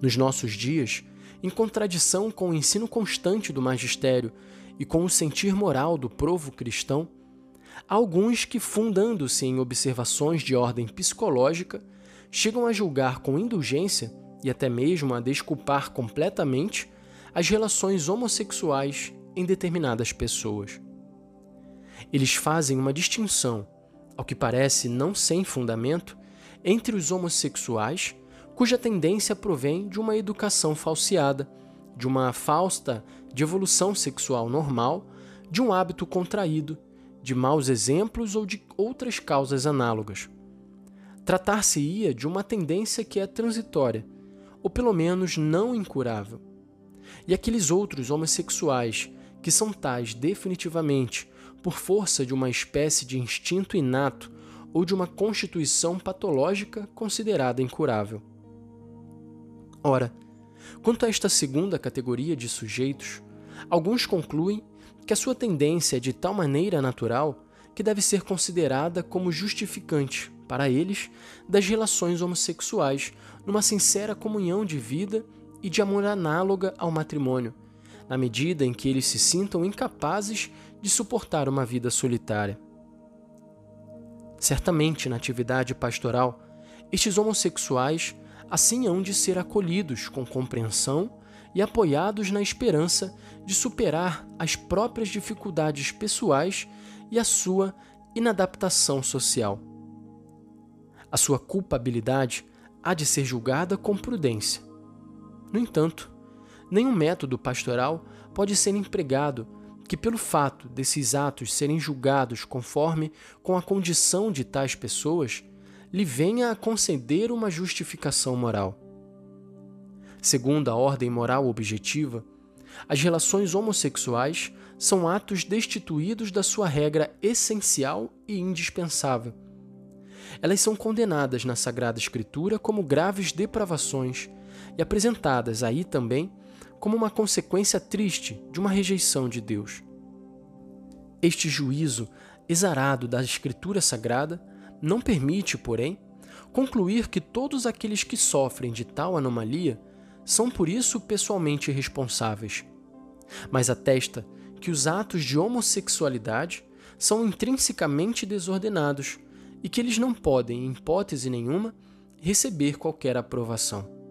Nos nossos dias, em contradição com o ensino constante do magistério e com o sentir moral do provo cristão, há alguns que, fundando-se em observações de ordem psicológica, chegam a julgar com indulgência e até mesmo a desculpar completamente as relações homossexuais em determinadas pessoas. Eles fazem uma distinção, ao que parece não sem fundamento, entre os homossexuais, cuja tendência provém de uma educação falseada, de uma falsa de evolução sexual normal, de um hábito contraído, de maus exemplos ou de outras causas análogas. Tratar-se-ia de uma tendência que é transitória, ou pelo menos não incurável. E aqueles outros homossexuais que são tais definitivamente por força de uma espécie de instinto inato ou de uma constituição patológica considerada incurável. Ora, quanto a esta segunda categoria de sujeitos, alguns concluem que a sua tendência é de tal maneira natural que deve ser considerada como justificante, para eles, das relações homossexuais, numa sincera comunhão de vida e de amor análoga ao matrimônio, na medida em que eles se sintam incapazes de suportar uma vida solitária. Certamente, na atividade pastoral, estes homossexuais assim hão de ser acolhidos com compreensão e apoiados na esperança de superar as próprias dificuldades pessoais e a sua inadaptação social. A sua culpabilidade há de ser julgada com prudência. No entanto, nenhum método pastoral pode ser empregado que, pelo fato desses atos serem julgados conforme com a condição de tais pessoas, lhe venha a conceder uma justificação moral. Segundo a ordem moral objetiva, as relações homossexuais são atos destituídos da sua regra essencial e indispensável. Elas são condenadas na Sagrada Escritura como graves depravações e apresentadas aí também como uma consequência triste de uma rejeição de Deus. Este juízo exarado da Escritura Sagrada não permite, porém, concluir que todos aqueles que sofrem de tal anomalia são por isso pessoalmente responsáveis, mas atesta que os atos de homossexualidade são intrinsecamente desordenados e que eles não podem, em hipótese nenhuma, receber qualquer aprovação.